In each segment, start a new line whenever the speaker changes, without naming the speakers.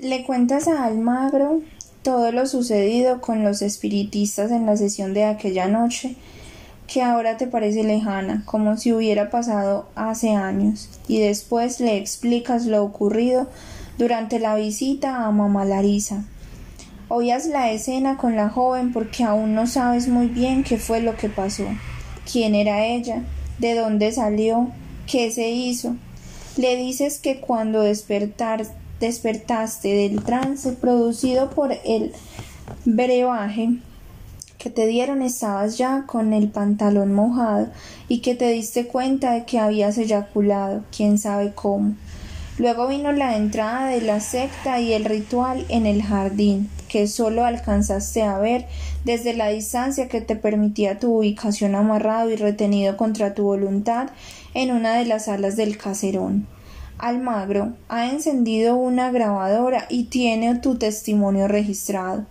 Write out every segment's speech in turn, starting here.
Le cuentas a Almagro todo lo sucedido con los espiritistas en la sesión de aquella noche, que ahora te parece lejana, como si hubiera pasado hace años, y después le explicas lo ocurrido durante la visita a mamá Larisa. Oías la escena con la joven porque aún no sabes muy bien qué fue lo que pasó, quién era ella, de dónde salió, qué se hizo. Le dices que cuando despertar, despertaste del trance producido por el brebaje que te dieron estabas ya con el pantalón mojado y que te diste cuenta de que habías eyaculado, quién sabe cómo. Luego vino la entrada de la secta y el ritual en el jardín, que solo alcanzaste a ver desde la distancia que te permitía tu ubicación amarrado y retenido contra tu voluntad en una de las alas del caserón. Almagro ha encendido una grabadora y tiene tu testimonio registrado.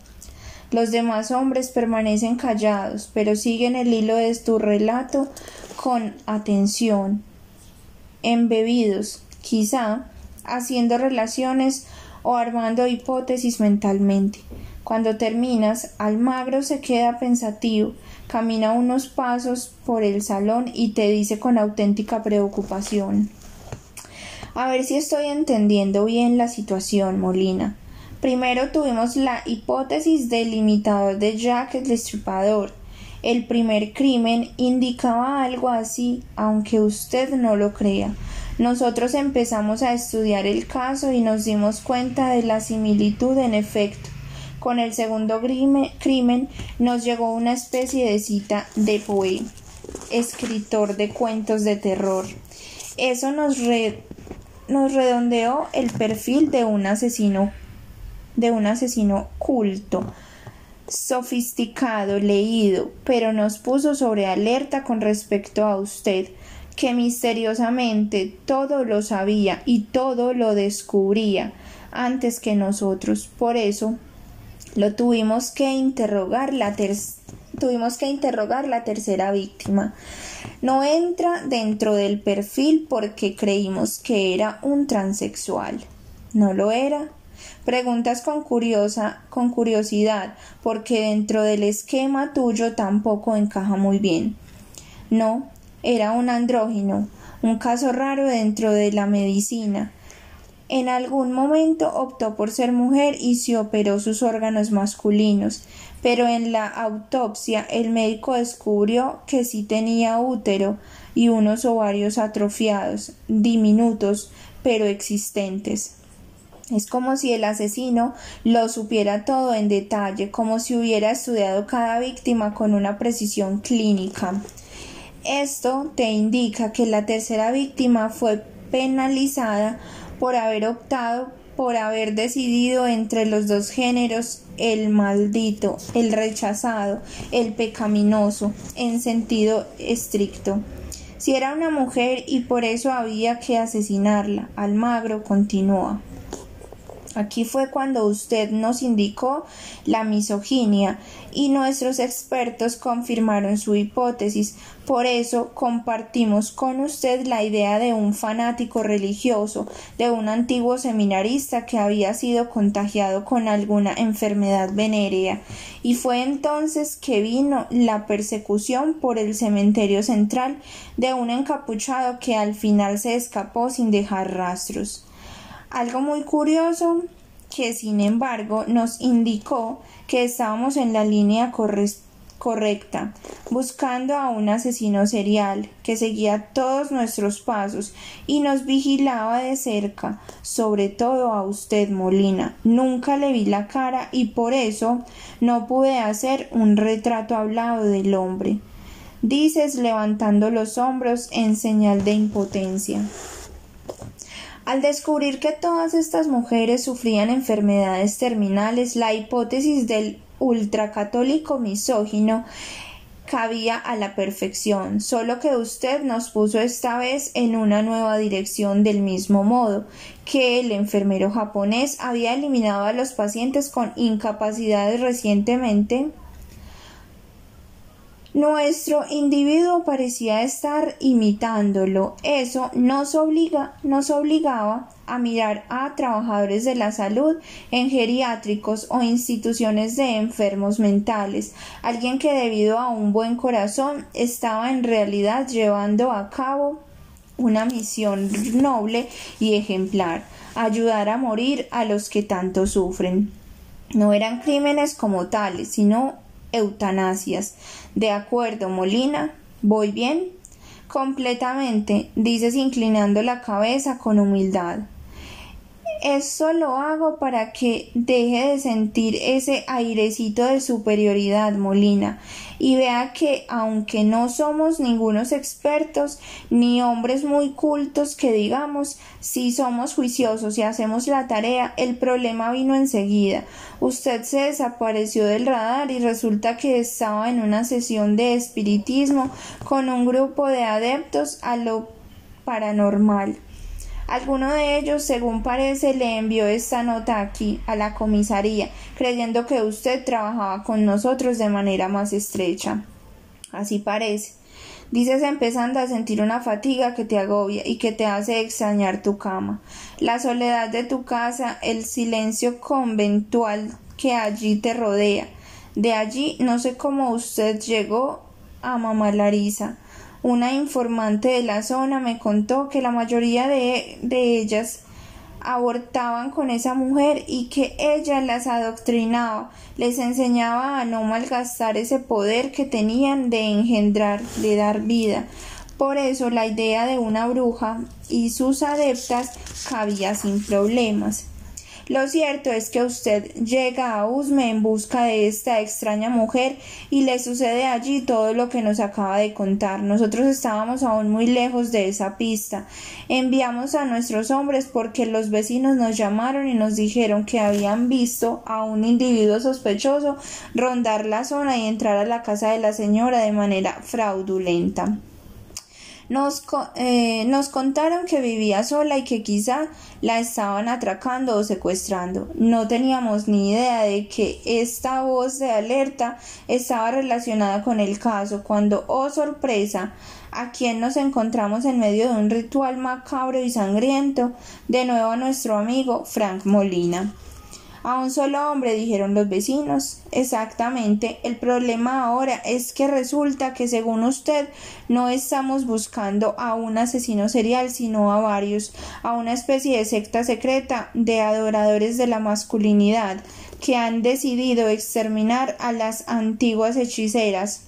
Los demás hombres permanecen callados, pero siguen el hilo de tu relato con atención, embebidos, quizá, haciendo relaciones o armando hipótesis mentalmente. Cuando terminas, Almagro se queda pensativo, camina unos pasos por el salón y te dice con auténtica preocupación A ver si estoy entendiendo bien la situación, Molina. Primero tuvimos la hipótesis del imitador de Jack el Destripador. El primer crimen indicaba algo así, aunque usted no lo crea. Nosotros empezamos a estudiar el caso y nos dimos cuenta de la similitud en efecto. Con el segundo crimen nos llegó una especie de cita de Poe, escritor de cuentos de terror. Eso nos, nos redondeó el perfil de un asesino de un asesino culto, sofisticado, leído, pero nos puso sobre alerta con respecto a usted, que misteriosamente todo lo sabía y todo lo descubría antes que nosotros. Por eso lo tuvimos que interrogar la tuvimos que interrogar la tercera víctima. No entra dentro del perfil porque creímos que era un transexual. No lo era, Preguntas con curiosa, con curiosidad, porque dentro del esquema tuyo tampoco encaja muy bien. No, era un andrógino, un caso raro dentro de la medicina. En algún momento optó por ser mujer y se operó sus órganos masculinos, pero en la autopsia el médico descubrió que sí tenía útero y unos ovarios atrofiados, diminutos, pero existentes. Es como si el asesino lo supiera todo en detalle, como si hubiera estudiado cada víctima con una precisión clínica. Esto te indica que la tercera víctima fue penalizada por haber optado por haber decidido entre los dos géneros el maldito, el rechazado, el pecaminoso, en sentido estricto. Si era una mujer y por eso había que asesinarla, Almagro continúa. Aquí fue cuando usted nos indicó la misoginia y nuestros expertos confirmaron su hipótesis. Por eso compartimos con usted la idea de un fanático religioso, de un antiguo seminarista que había sido contagiado con alguna enfermedad venérea. Y fue entonces que vino la persecución por el cementerio central de un encapuchado que al final se escapó sin dejar rastros. Algo muy curioso que sin embargo nos indicó que estábamos en la línea correcta, buscando a un asesino serial que seguía todos nuestros pasos y nos vigilaba de cerca, sobre todo a usted, Molina. Nunca le vi la cara y por eso no pude hacer un retrato hablado del hombre. Dices levantando los hombros en señal de impotencia. Al descubrir que todas estas mujeres sufrían enfermedades terminales, la hipótesis del ultracatólico misógino cabía a la perfección, solo que usted nos puso esta vez en una nueva dirección del mismo modo que el enfermero japonés había eliminado a los pacientes con incapacidades recientemente Nuestro individuo parecía estar imitándolo. Eso nos, obliga, nos obligaba a mirar a trabajadores de la salud en geriátricos o instituciones de enfermos mentales, alguien que debido a un buen corazón estaba en realidad llevando a cabo una misión noble y ejemplar, ayudar a morir a los que tanto sufren. No eran crímenes como tales, sino eutanasias. De acuerdo, Molina. ¿Voy bien? Completamente, dices inclinando la cabeza con humildad. Eso lo hago para que deje de sentir ese airecito de superioridad, Molina, y vea que aunque no somos ningunos expertos ni hombres muy cultos que digamos, si somos juiciosos y hacemos la tarea, el problema vino enseguida. Usted se desapareció del radar y resulta que estaba en una sesión de espiritismo con un grupo de adeptos a lo paranormal. Alguno de ellos, según parece, le envió esta nota aquí, a la comisaría, creyendo que usted trabajaba con nosotros de manera más estrecha. Así parece. Dices empezando a sentir una fatiga que te agobia y que te hace extrañar tu cama, la soledad de tu casa, el silencio conventual que allí te rodea. De allí no sé cómo usted llegó a mamá Larisa. Una informante de la zona me contó que la mayoría de, de ellas abortaban con esa mujer y que ella las adoctrinaba, les enseñaba a no malgastar ese poder que tenían de engendrar, de dar vida. Por eso la idea de una bruja y sus adeptas cabía sin problemas. Lo cierto es que usted llega a Usme en busca de esta extraña mujer y le sucede allí todo lo que nos acaba de contar. Nosotros estábamos aún muy lejos de esa pista. Enviamos a nuestros hombres porque los vecinos nos llamaron y nos dijeron que habían visto a un individuo sospechoso rondar la zona y entrar a la casa de la señora de manera fraudulenta. Nos, eh, nos contaron que vivía sola y que quizá la estaban atracando o secuestrando. No teníamos ni idea de que esta voz de alerta estaba relacionada con el caso cuando, oh sorpresa, a quien nos encontramos en medio de un ritual macabro y sangriento, de nuevo a nuestro amigo Frank Molina. A un solo hombre, dijeron los vecinos. Exactamente. El problema ahora es que resulta que según usted no estamos buscando a un asesino serial, sino a varios, a una especie de secta secreta de adoradores de la masculinidad que han decidido exterminar a las antiguas hechiceras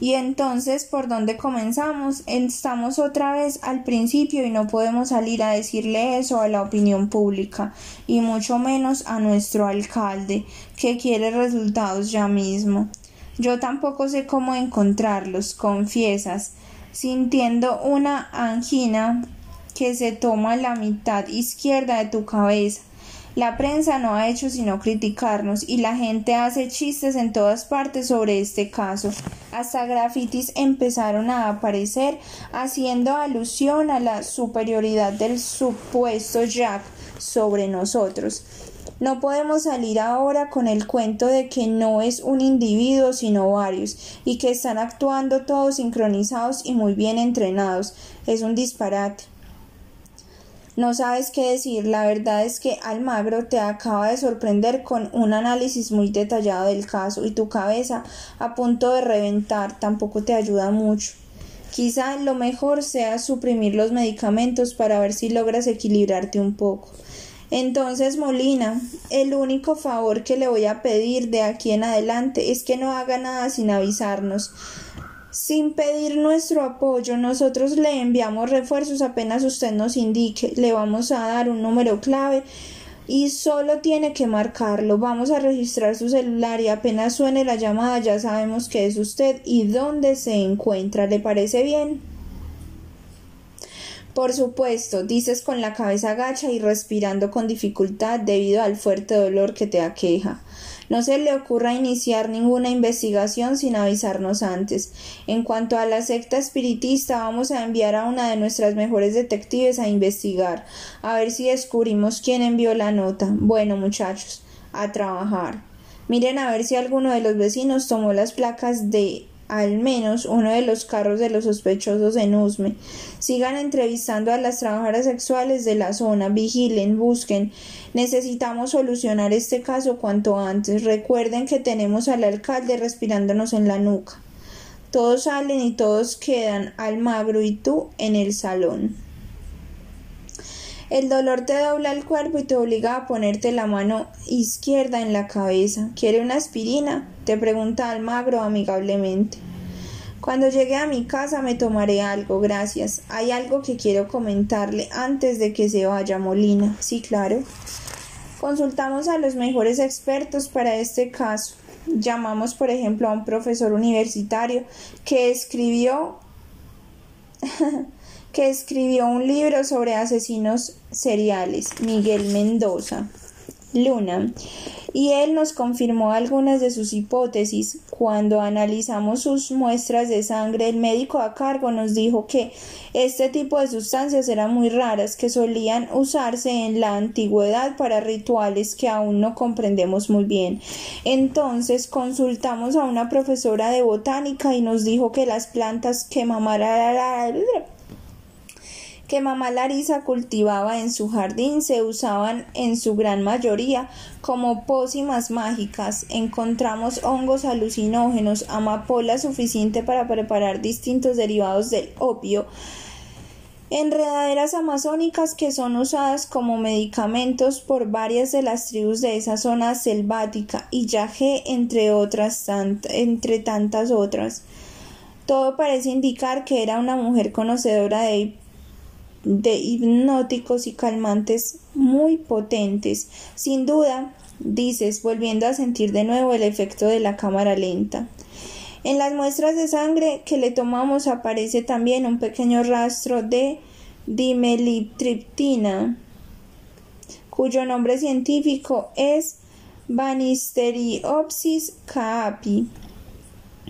y entonces, ¿por dónde comenzamos? Estamos otra vez al principio y no podemos salir a decirle eso a la opinión pública, y mucho menos a nuestro alcalde, que quiere resultados ya mismo. Yo tampoco sé cómo encontrarlos, confiesas, sintiendo una angina que se toma la mitad izquierda de tu cabeza la prensa no ha hecho sino criticarnos y la gente hace chistes en todas partes sobre este caso. Hasta grafitis empezaron a aparecer haciendo alusión a la superioridad del supuesto Jack sobre nosotros. No podemos salir ahora con el cuento de que no es un individuo sino varios y que están actuando todos sincronizados y muy bien entrenados. Es un disparate. No sabes qué decir, la verdad es que Almagro te acaba de sorprender con un análisis muy detallado del caso y tu cabeza a punto de reventar tampoco te ayuda mucho. Quizá lo mejor sea suprimir los medicamentos para ver si logras equilibrarte un poco. Entonces, Molina, el único favor que le voy a pedir de aquí en adelante es que no haga nada sin avisarnos. Sin pedir nuestro apoyo, nosotros le enviamos refuerzos apenas usted nos indique. Le vamos a dar un número clave y solo tiene que marcarlo. Vamos a registrar su celular y apenas suene la llamada ya sabemos que es usted y dónde se encuentra. ¿Le parece bien? Por supuesto, dices con la cabeza gacha y respirando con dificultad debido al fuerte dolor que te aqueja. No se le ocurra iniciar ninguna investigación sin avisarnos antes. En cuanto a la secta espiritista, vamos a enviar a una de nuestras mejores detectives a investigar, a ver si descubrimos quién envió la nota. Bueno, muchachos, a trabajar. Miren a ver si alguno de los vecinos tomó las placas de al menos uno de los carros de los sospechosos en Usme. Sigan entrevistando a las trabajadoras sexuales de la zona, vigilen, busquen. Necesitamos solucionar este caso cuanto antes. Recuerden que tenemos al alcalde respirándonos en la nuca. Todos salen y todos quedan, Almagro y tú, en el salón. El dolor te dobla el cuerpo y te obliga a ponerte la mano izquierda en la cabeza. ¿Quiere una aspirina? te pregunta Almagro amigablemente. Cuando llegue a mi casa me tomaré algo, gracias. Hay algo que quiero comentarle antes de que se vaya Molina. Sí, claro. Consultamos a los mejores expertos para este caso. Llamamos, por ejemplo, a un profesor universitario que escribió que escribió un libro sobre asesinos seriales, Miguel Mendoza. Luna, y él nos confirmó algunas de sus hipótesis. Cuando analizamos sus muestras de sangre, el médico a cargo nos dijo que este tipo de sustancias eran muy raras, que solían usarse en la antigüedad para rituales que aún no comprendemos muy bien. Entonces consultamos a una profesora de botánica y nos dijo que las plantas que mamara que mamá Larisa cultivaba en su jardín se usaban en su gran mayoría como pócimas mágicas. Encontramos hongos alucinógenos, amapola suficiente para preparar distintos derivados del opio, enredaderas amazónicas que son usadas como medicamentos por varias de las tribus de esa zona selvática y yagé entre otras entre tantas otras. Todo parece indicar que era una mujer conocedora de de hipnóticos y calmantes muy potentes. Sin duda, dices, volviendo a sentir de nuevo el efecto de la cámara lenta. En las muestras de sangre que le tomamos aparece también un pequeño rastro de dimelitriptina, cuyo nombre científico es Banisteriopsis caapi,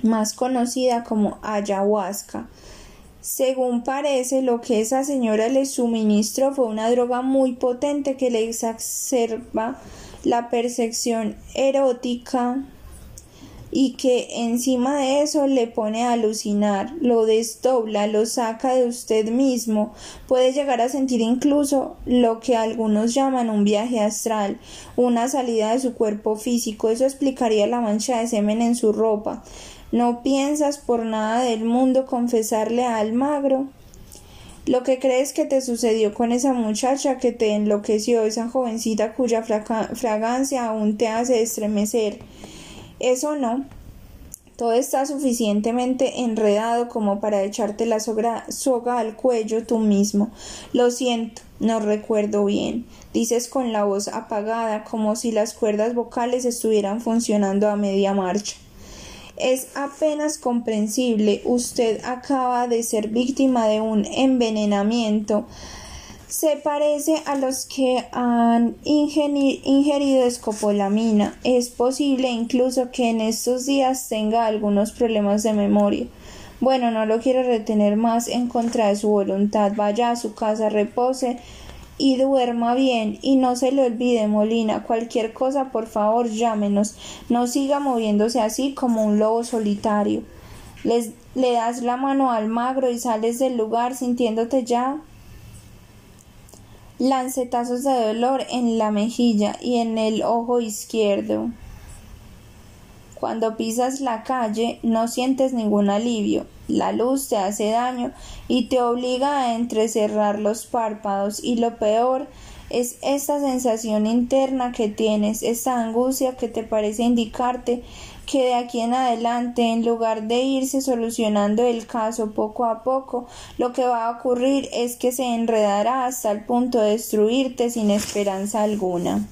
más conocida como ayahuasca. Según parece, lo que esa señora le suministró fue una droga muy potente que le exacerba la percepción erótica y que encima de eso le pone a alucinar, lo desdobla, lo saca de usted mismo, puede llegar a sentir incluso lo que algunos llaman un viaje astral, una salida de su cuerpo físico, eso explicaría la mancha de semen en su ropa, ¿No piensas por nada del mundo confesarle a Almagro? Lo que crees que te sucedió con esa muchacha que te enloqueció, esa jovencita cuya fragancia aún te hace estremecer. Eso no. Todo está suficientemente enredado como para echarte la soga al cuello tú mismo. Lo siento, no recuerdo bien. Dices con la voz apagada, como si las cuerdas vocales estuvieran funcionando a media marcha. Es apenas comprensible. Usted acaba de ser víctima de un envenenamiento. Se parece a los que han ingerido escopolamina. Es posible incluso que en estos días tenga algunos problemas de memoria. Bueno, no lo quiero retener más en contra de su voluntad. Vaya a su casa, repose y duerma bien. Y no se le olvide Molina cualquier cosa por favor llámenos. No siga moviéndose así como un lobo solitario. Les, le das la mano al magro y sales del lugar sintiéndote ya lancetazos de dolor en la mejilla y en el ojo izquierdo cuando pisas la calle no sientes ningún alivio la luz te hace daño y te obliga a entrecerrar los párpados y lo peor es esta sensación interna que tienes, esta angustia que te parece indicarte que de aquí en adelante, en lugar de irse solucionando el caso poco a poco, lo que va a ocurrir es que se enredará hasta el punto de destruirte sin esperanza alguna.